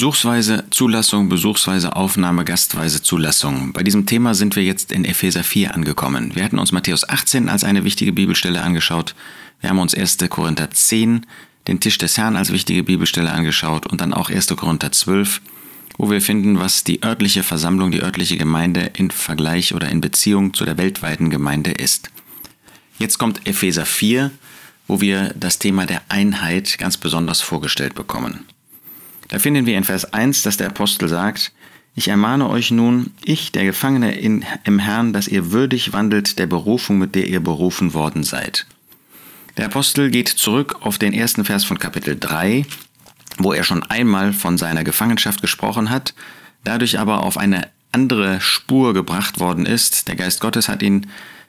Besuchsweise Zulassung, Besuchsweise Aufnahme, gastweise Zulassung. Bei diesem Thema sind wir jetzt in Epheser 4 angekommen. Wir hatten uns Matthäus 18 als eine wichtige Bibelstelle angeschaut. Wir haben uns 1. Korinther 10, den Tisch des Herrn als wichtige Bibelstelle angeschaut und dann auch 1. Korinther 12, wo wir finden, was die örtliche Versammlung, die örtliche Gemeinde in Vergleich oder in Beziehung zu der weltweiten Gemeinde ist. Jetzt kommt Epheser 4, wo wir das Thema der Einheit ganz besonders vorgestellt bekommen. Da finden wir in Vers 1, dass der Apostel sagt, ich ermahne euch nun, ich, der Gefangene in, im Herrn, dass ihr würdig wandelt der Berufung, mit der ihr berufen worden seid. Der Apostel geht zurück auf den ersten Vers von Kapitel 3, wo er schon einmal von seiner Gefangenschaft gesprochen hat, dadurch aber auf eine andere Spur gebracht worden ist. Der Geist Gottes hat ihn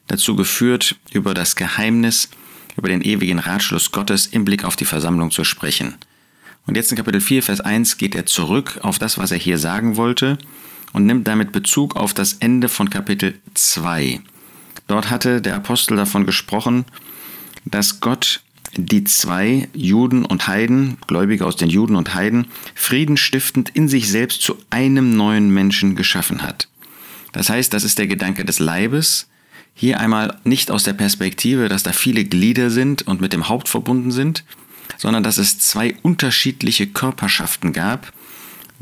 dazu geführt, über das Geheimnis, über den ewigen Ratschluss Gottes im Blick auf die Versammlung zu sprechen. Und jetzt in Kapitel 4, Vers 1 geht er zurück auf das, was er hier sagen wollte und nimmt damit Bezug auf das Ende von Kapitel 2. Dort hatte der Apostel davon gesprochen, dass Gott die zwei Juden und Heiden, Gläubige aus den Juden und Heiden, friedenstiftend in sich selbst zu einem neuen Menschen geschaffen hat. Das heißt, das ist der Gedanke des Leibes, hier einmal nicht aus der Perspektive, dass da viele Glieder sind und mit dem Haupt verbunden sind, sondern dass es zwei unterschiedliche Körperschaften gab,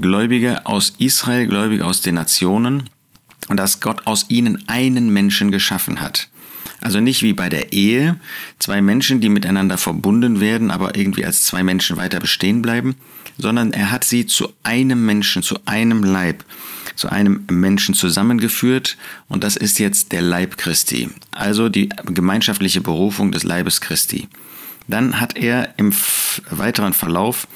Gläubige aus Israel, Gläubige aus den Nationen, und dass Gott aus ihnen einen Menschen geschaffen hat. Also nicht wie bei der Ehe, zwei Menschen, die miteinander verbunden werden, aber irgendwie als zwei Menschen weiter bestehen bleiben, sondern er hat sie zu einem Menschen, zu einem Leib, zu einem Menschen zusammengeführt und das ist jetzt der Leib Christi, also die gemeinschaftliche Berufung des Leibes Christi. Dann hat er im weiteren Verlauf,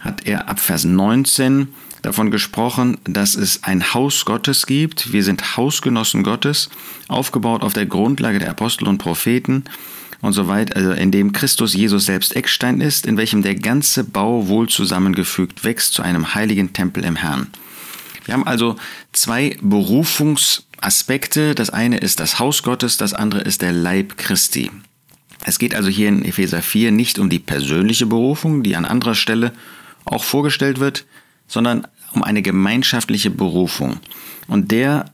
hat er ab Vers 19 davon gesprochen, dass es ein Haus Gottes gibt. Wir sind Hausgenossen Gottes, aufgebaut auf der Grundlage der Apostel und Propheten und so weiter, also in dem Christus Jesus selbst Eckstein ist, in welchem der ganze Bau wohl zusammengefügt wächst zu einem heiligen Tempel im Herrn. Wir haben also zwei Berufungsaspekte. Das eine ist das Haus Gottes, das andere ist der Leib Christi. Es geht also hier in Epheser 4 nicht um die persönliche Berufung, die an anderer Stelle auch vorgestellt wird, sondern um eine gemeinschaftliche Berufung. Und derer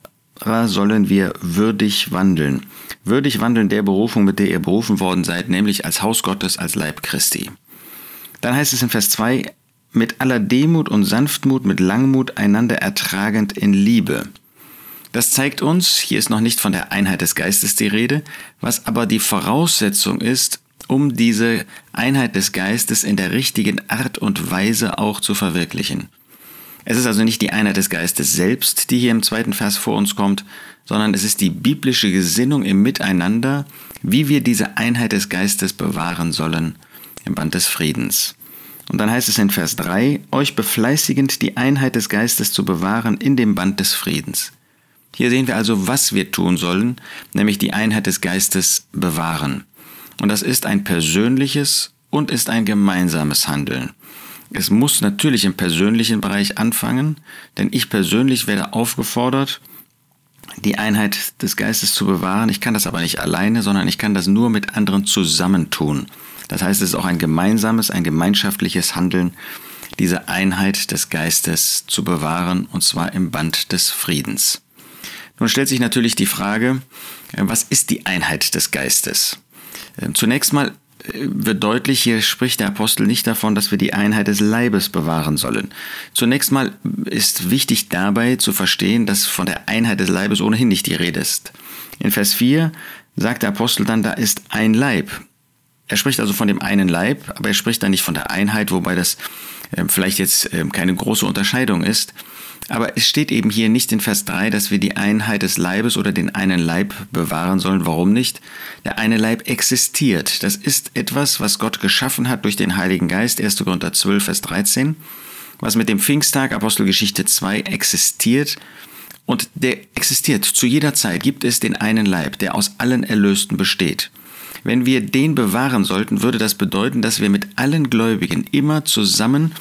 sollen wir würdig wandeln. Würdig wandeln der Berufung, mit der ihr berufen worden seid, nämlich als Haus Gottes, als Leib Christi. Dann heißt es in Vers 2, mit aller Demut und Sanftmut, mit Langmut einander ertragend in Liebe. Das zeigt uns, hier ist noch nicht von der Einheit des Geistes die Rede, was aber die Voraussetzung ist, um diese Einheit des Geistes in der richtigen Art und Weise auch zu verwirklichen. Es ist also nicht die Einheit des Geistes selbst, die hier im zweiten Vers vor uns kommt, sondern es ist die biblische Gesinnung im Miteinander, wie wir diese Einheit des Geistes bewahren sollen im Band des Friedens. Und dann heißt es in Vers 3, euch befleißigend die Einheit des Geistes zu bewahren in dem Band des Friedens. Hier sehen wir also, was wir tun sollen, nämlich die Einheit des Geistes bewahren. Und das ist ein persönliches und ist ein gemeinsames Handeln. Es muss natürlich im persönlichen Bereich anfangen, denn ich persönlich werde aufgefordert, die Einheit des Geistes zu bewahren. Ich kann das aber nicht alleine, sondern ich kann das nur mit anderen zusammentun. Das heißt, es ist auch ein gemeinsames, ein gemeinschaftliches Handeln, diese Einheit des Geistes zu bewahren, und zwar im Band des Friedens. Nun stellt sich natürlich die Frage, äh, was ist die Einheit des Geistes? Ähm, zunächst mal äh, wird deutlich, hier spricht der Apostel nicht davon, dass wir die Einheit des Leibes bewahren sollen. Zunächst mal ist wichtig dabei zu verstehen, dass von der Einheit des Leibes ohnehin nicht die Rede ist. In Vers 4 sagt der Apostel dann, da ist ein Leib. Er spricht also von dem einen Leib, aber er spricht dann nicht von der Einheit, wobei das äh, vielleicht jetzt äh, keine große Unterscheidung ist. Aber es steht eben hier nicht in Vers 3, dass wir die Einheit des Leibes oder den einen Leib bewahren sollen. Warum nicht? Der eine Leib existiert. Das ist etwas, was Gott geschaffen hat durch den Heiligen Geist. 1. Korinther 12, Vers 13. Was mit dem Pfingsttag, Apostelgeschichte 2, existiert. Und der existiert. Zu jeder Zeit gibt es den einen Leib, der aus allen Erlösten besteht. Wenn wir den bewahren sollten, würde das bedeuten, dass wir mit allen Gläubigen immer zusammen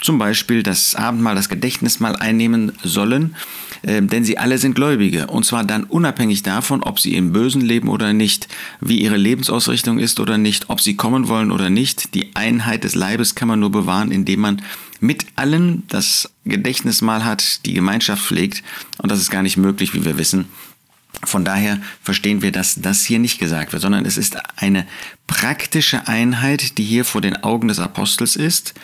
zum Beispiel das Abendmahl, das Gedächtnismahl einnehmen sollen, äh, denn sie alle sind Gläubige. Und zwar dann unabhängig davon, ob sie im Bösen leben oder nicht, wie ihre Lebensausrichtung ist oder nicht, ob sie kommen wollen oder nicht. Die Einheit des Leibes kann man nur bewahren, indem man mit allen das Gedächtnismahl hat, die Gemeinschaft pflegt. Und das ist gar nicht möglich, wie wir wissen, von daher verstehen wir, dass das hier nicht gesagt wird, sondern es ist eine praktische Einheit, die hier vor den Augen des Apostels ist,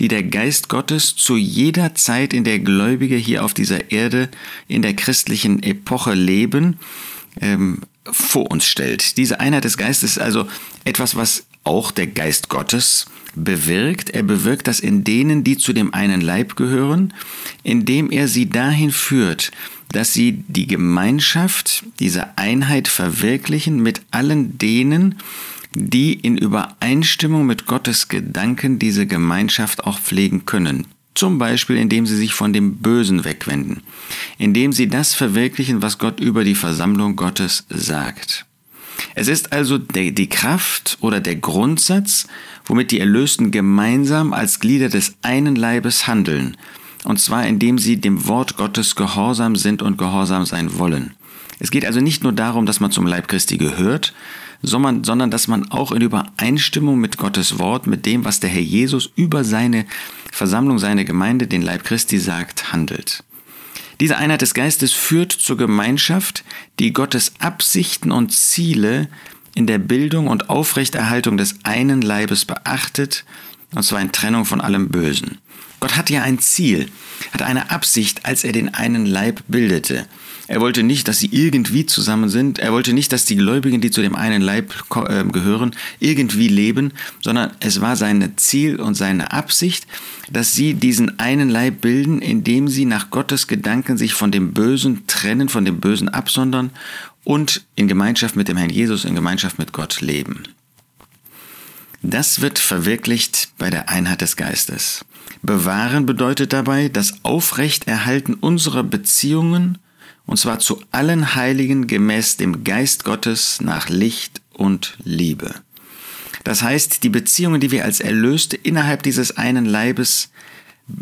die der Geist Gottes zu jeder Zeit, in der Gläubige hier auf dieser Erde in der christlichen Epoche leben, ähm, vor uns stellt. Diese Einheit des Geistes ist also etwas, was auch der Geist Gottes bewirkt. Er bewirkt das in denen, die zu dem einen Leib gehören, indem er sie dahin führt, dass sie die Gemeinschaft, diese Einheit verwirklichen mit allen denen, die in Übereinstimmung mit Gottes Gedanken diese Gemeinschaft auch pflegen können. Zum Beispiel indem sie sich von dem Bösen wegwenden, indem sie das verwirklichen, was Gott über die Versammlung Gottes sagt. Es ist also die Kraft oder der Grundsatz, womit die Erlösten gemeinsam als Glieder des einen Leibes handeln, und zwar indem sie dem Wort Gottes gehorsam sind und gehorsam sein wollen. Es geht also nicht nur darum, dass man zum Leib Christi gehört, sondern, sondern dass man auch in Übereinstimmung mit Gottes Wort, mit dem, was der Herr Jesus über seine Versammlung, seine Gemeinde, den Leib Christi sagt, handelt. Diese Einheit des Geistes führt zur Gemeinschaft, die Gottes Absichten und Ziele in der Bildung und Aufrechterhaltung des einen Leibes beachtet, und zwar in Trennung von allem Bösen. Gott hatte ja ein Ziel, hat eine Absicht, als er den einen Leib bildete. Er wollte nicht, dass sie irgendwie zusammen sind. Er wollte nicht, dass die Gläubigen, die zu dem einen Leib äh, gehören, irgendwie leben, sondern es war sein Ziel und seine Absicht, dass sie diesen einen Leib bilden, indem sie nach Gottes Gedanken sich von dem Bösen trennen, von dem Bösen absondern und in Gemeinschaft mit dem Herrn Jesus, in Gemeinschaft mit Gott leben. Das wird verwirklicht bei der Einheit des Geistes. Bewahren bedeutet dabei das Aufrechterhalten unserer Beziehungen und zwar zu allen Heiligen gemäß dem Geist Gottes nach Licht und Liebe. Das heißt, die Beziehungen, die wir als Erlöste innerhalb dieses einen Leibes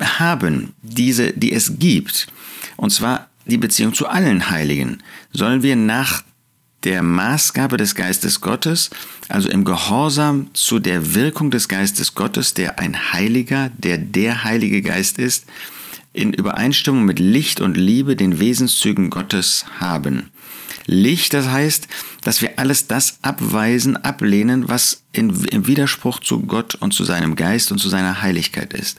haben, diese, die es gibt, und zwar die Beziehung zu allen Heiligen, sollen wir nach der Maßgabe des Geistes Gottes, also im Gehorsam zu der Wirkung des Geistes Gottes, der ein Heiliger, der der Heilige Geist ist, in Übereinstimmung mit Licht und Liebe den Wesenszügen Gottes haben. Licht, das heißt, dass wir alles das abweisen, ablehnen, was in, im Widerspruch zu Gott und zu seinem Geist und zu seiner Heiligkeit ist.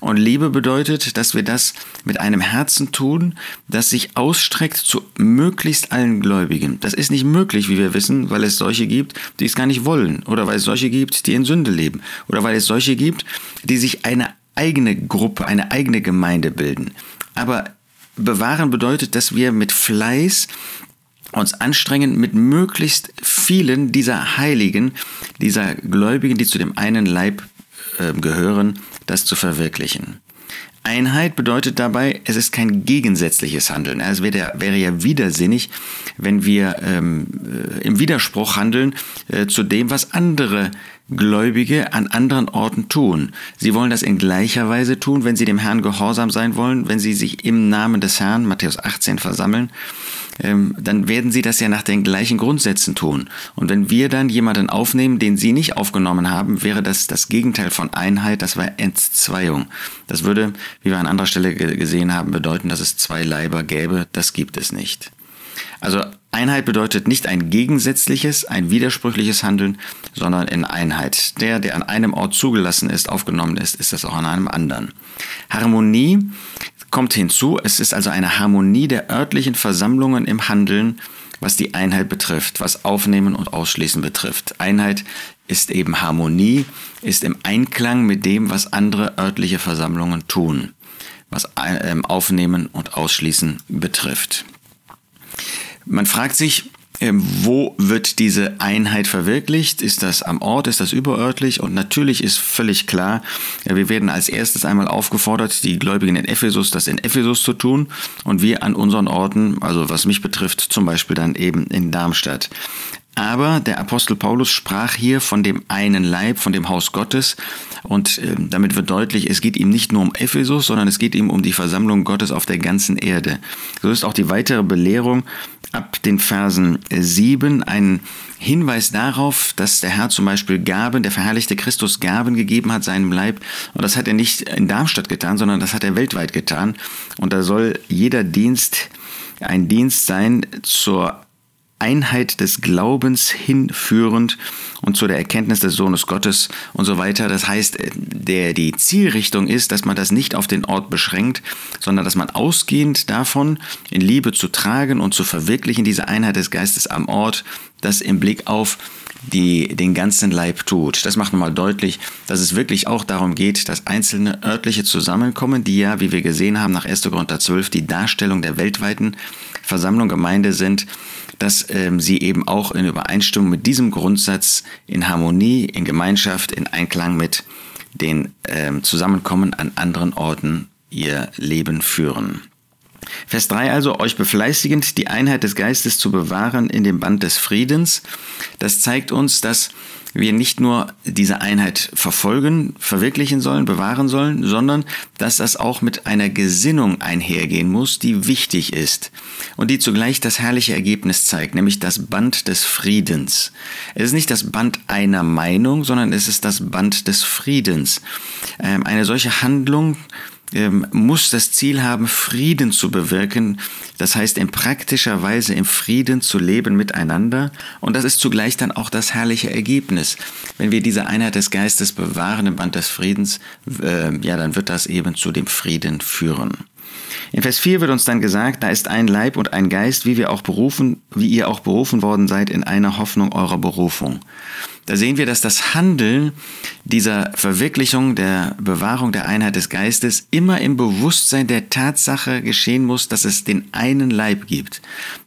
Und Liebe bedeutet, dass wir das mit einem Herzen tun, das sich ausstreckt zu möglichst allen Gläubigen. Das ist nicht möglich, wie wir wissen, weil es solche gibt, die es gar nicht wollen. Oder weil es solche gibt, die in Sünde leben. Oder weil es solche gibt, die sich eine eigene Gruppe, eine eigene Gemeinde bilden. Aber bewahren bedeutet, dass wir mit Fleiß uns anstrengen, mit möglichst vielen dieser Heiligen, dieser Gläubigen, die zu dem einen Leib äh, gehören, das zu verwirklichen. Einheit bedeutet dabei, es ist kein gegensätzliches Handeln. Es wäre, wäre ja widersinnig, wenn wir ähm, äh, im Widerspruch handeln äh, zu dem, was andere Gläubige an anderen Orten tun. Sie wollen das in gleicher Weise tun, wenn sie dem Herrn gehorsam sein wollen, wenn sie sich im Namen des Herrn, Matthäus 18, versammeln, ähm, dann werden sie das ja nach den gleichen Grundsätzen tun. Und wenn wir dann jemanden aufnehmen, den sie nicht aufgenommen haben, wäre das das Gegenteil von Einheit, das war Entzweiung. Das würde, wie wir an anderer Stelle gesehen haben, bedeuten, dass es zwei Leiber gäbe. Das gibt es nicht. Also Einheit bedeutet nicht ein gegensätzliches, ein widersprüchliches Handeln, sondern in Einheit. Der, der an einem Ort zugelassen ist, aufgenommen ist, ist das auch an einem anderen. Harmonie kommt hinzu, es ist also eine Harmonie der örtlichen Versammlungen im Handeln, was die Einheit betrifft, was Aufnehmen und Ausschließen betrifft. Einheit ist eben Harmonie, ist im Einklang mit dem, was andere örtliche Versammlungen tun, was ähm, Aufnehmen und Ausschließen betrifft. Man fragt sich, ähm, wo wird diese Einheit verwirklicht? Ist das am Ort? Ist das überörtlich? Und natürlich ist völlig klar, wir werden als erstes einmal aufgefordert, die Gläubigen in Ephesus das in Ephesus zu tun und wir an unseren Orten, also was mich betrifft, zum Beispiel dann eben in Darmstadt. Aber der Apostel Paulus sprach hier von dem einen Leib, von dem Haus Gottes Und äh, damit wird deutlich, es geht ihm nicht nur um Ephesus, sondern es geht ihm um die Versammlung Gottes auf der ganzen Erde. So ist auch die weitere Belehrung den Versen 7 ein Hinweis darauf, dass der Herr zum Beispiel Gaben, der verherrlichte Christus Gaben gegeben hat seinem Leib. Und das hat er nicht in Darmstadt getan, sondern das hat er weltweit getan. Und da soll jeder Dienst ein Dienst sein zur Einheit des Glaubens hinführend und zu der Erkenntnis des Sohnes Gottes und so weiter. Das heißt, der, die Zielrichtung ist, dass man das nicht auf den Ort beschränkt, sondern dass man ausgehend davon in Liebe zu tragen und zu verwirklichen, diese Einheit des Geistes am Ort, das im Blick auf die den ganzen Leib tut. Das macht nochmal deutlich, dass es wirklich auch darum geht, dass einzelne örtliche Zusammenkommen, die ja, wie wir gesehen haben, nach 1. Korinther 12 die Darstellung der weltweiten Versammlung Gemeinde sind, dass ähm, sie eben auch in Übereinstimmung mit diesem Grundsatz in Harmonie, in Gemeinschaft, in Einklang mit den ähm, Zusammenkommen an anderen Orten ihr Leben führen. Vers 3 also, euch befleißigend, die Einheit des Geistes zu bewahren in dem Band des Friedens. Das zeigt uns, dass wir nicht nur diese Einheit verfolgen, verwirklichen sollen, bewahren sollen, sondern dass das auch mit einer Gesinnung einhergehen muss, die wichtig ist und die zugleich das herrliche Ergebnis zeigt, nämlich das Band des Friedens. Es ist nicht das Band einer Meinung, sondern es ist das Band des Friedens. Ähm, eine solche Handlung muss das Ziel haben, Frieden zu bewirken. Das heißt, in praktischer Weise im Frieden zu leben miteinander. Und das ist zugleich dann auch das herrliche Ergebnis. Wenn wir diese Einheit des Geistes bewahren im Band des Friedens, äh, ja, dann wird das eben zu dem Frieden führen. In Vers 4 wird uns dann gesagt, da ist ein Leib und ein Geist, wie wir auch berufen, wie ihr auch berufen worden seid in einer Hoffnung eurer Berufung. Da sehen wir, dass das Handeln dieser Verwirklichung der Bewahrung der Einheit des Geistes immer im Bewusstsein der Tatsache geschehen muss, dass es den einen Leib gibt,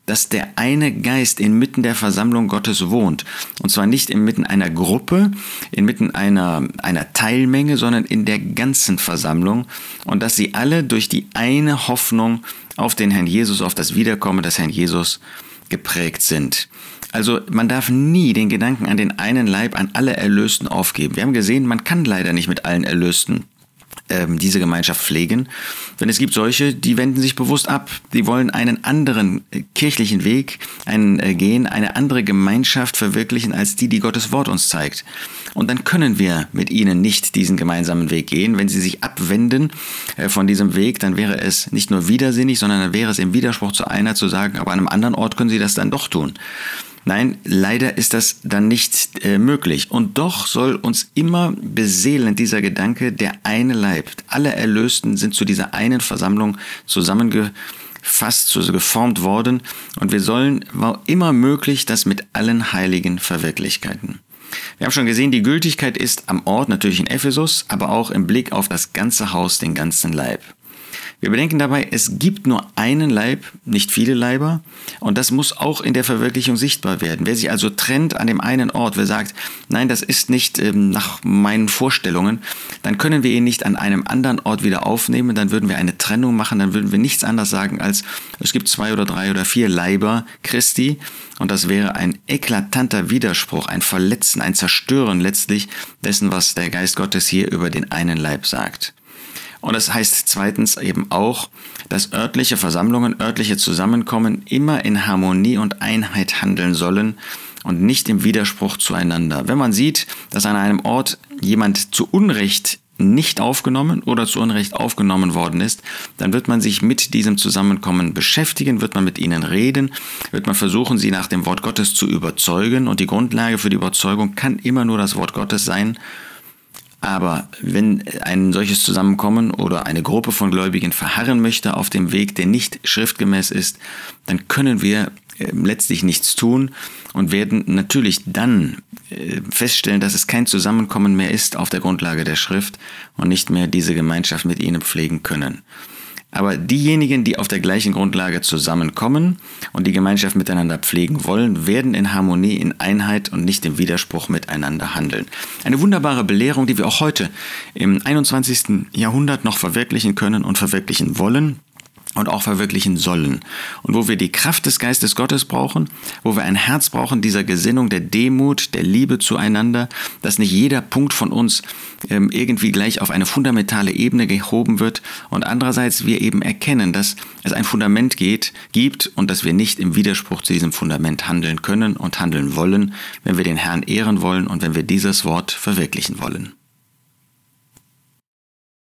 dass der eine Geist inmitten der Versammlung Gottes wohnt. Und zwar nicht inmitten einer Gruppe, inmitten einer, einer Teilmenge, sondern in der ganzen Versammlung. Und dass sie alle durch die eine Hoffnung auf den Herrn Jesus, auf das Wiederkommen des Herrn Jesus geprägt sind. Also man darf nie den Gedanken an den einen Leib, an alle Erlösten aufgeben. Wir haben gesehen, man kann leider nicht mit allen Erlösten ähm, diese Gemeinschaft pflegen. Denn es gibt solche, die wenden sich bewusst ab. Die wollen einen anderen äh, kirchlichen Weg einen, äh, gehen, eine andere Gemeinschaft verwirklichen als die, die Gottes Wort uns zeigt. Und dann können wir mit ihnen nicht diesen gemeinsamen Weg gehen. Wenn sie sich abwenden äh, von diesem Weg, dann wäre es nicht nur widersinnig, sondern dann wäre es im Widerspruch zu einer zu sagen, aber an einem anderen Ort können sie das dann doch tun. Nein, leider ist das dann nicht äh, möglich. Und doch soll uns immer beseelen dieser Gedanke, der eine Leib. Alle Erlösten sind zu dieser einen Versammlung zusammengefasst, so geformt worden. Und wir sollen, war immer möglich, das mit allen Heiligen verwirklichkeiten. Wir haben schon gesehen, die Gültigkeit ist am Ort natürlich in Ephesus, aber auch im Blick auf das ganze Haus, den ganzen Leib. Wir bedenken dabei, es gibt nur einen Leib, nicht viele Leiber, und das muss auch in der Verwirklichung sichtbar werden. Wer sich also trennt an dem einen Ort, wer sagt, nein, das ist nicht ähm, nach meinen Vorstellungen, dann können wir ihn nicht an einem anderen Ort wieder aufnehmen, dann würden wir eine Trennung machen, dann würden wir nichts anderes sagen als, es gibt zwei oder drei oder vier Leiber Christi, und das wäre ein eklatanter Widerspruch, ein Verletzen, ein Zerstören letztlich dessen, was der Geist Gottes hier über den einen Leib sagt. Und das heißt zweitens eben auch, dass örtliche Versammlungen, örtliche Zusammenkommen immer in Harmonie und Einheit handeln sollen und nicht im Widerspruch zueinander. Wenn man sieht, dass an einem Ort jemand zu Unrecht nicht aufgenommen oder zu Unrecht aufgenommen worden ist, dann wird man sich mit diesem Zusammenkommen beschäftigen, wird man mit ihnen reden, wird man versuchen, sie nach dem Wort Gottes zu überzeugen und die Grundlage für die Überzeugung kann immer nur das Wort Gottes sein aber wenn ein solches Zusammenkommen oder eine Gruppe von Gläubigen verharren möchte auf dem Weg, der nicht schriftgemäß ist, dann können wir ähm, letztlich nichts tun und werden natürlich dann äh, feststellen, dass es kein Zusammenkommen mehr ist auf der Grundlage der Schrift und nicht mehr diese Gemeinschaft mit ihnen pflegen können. Aber diejenigen, die auf der gleichen Grundlage zusammenkommen und die Gemeinschaft miteinander pflegen wollen, werden in Harmonie, in Einheit und nicht im Widerspruch miteinander handeln. Eine wunderbare Belehrung, die wir auch heute im 21. Jahrhundert noch verwirklichen können und verwirklichen wollen. Und auch verwirklichen sollen. Und wo wir die Kraft des Geistes Gottes brauchen, wo wir ein Herz brauchen dieser Gesinnung, der Demut, der Liebe zueinander, dass nicht jeder Punkt von uns ähm, irgendwie gleich auf eine fundamentale Ebene gehoben wird und andererseits wir eben erkennen, dass es ein Fundament geht, gibt und dass wir nicht im Widerspruch zu diesem Fundament handeln können und handeln wollen, wenn wir den Herrn ehren wollen und wenn wir dieses Wort verwirklichen wollen.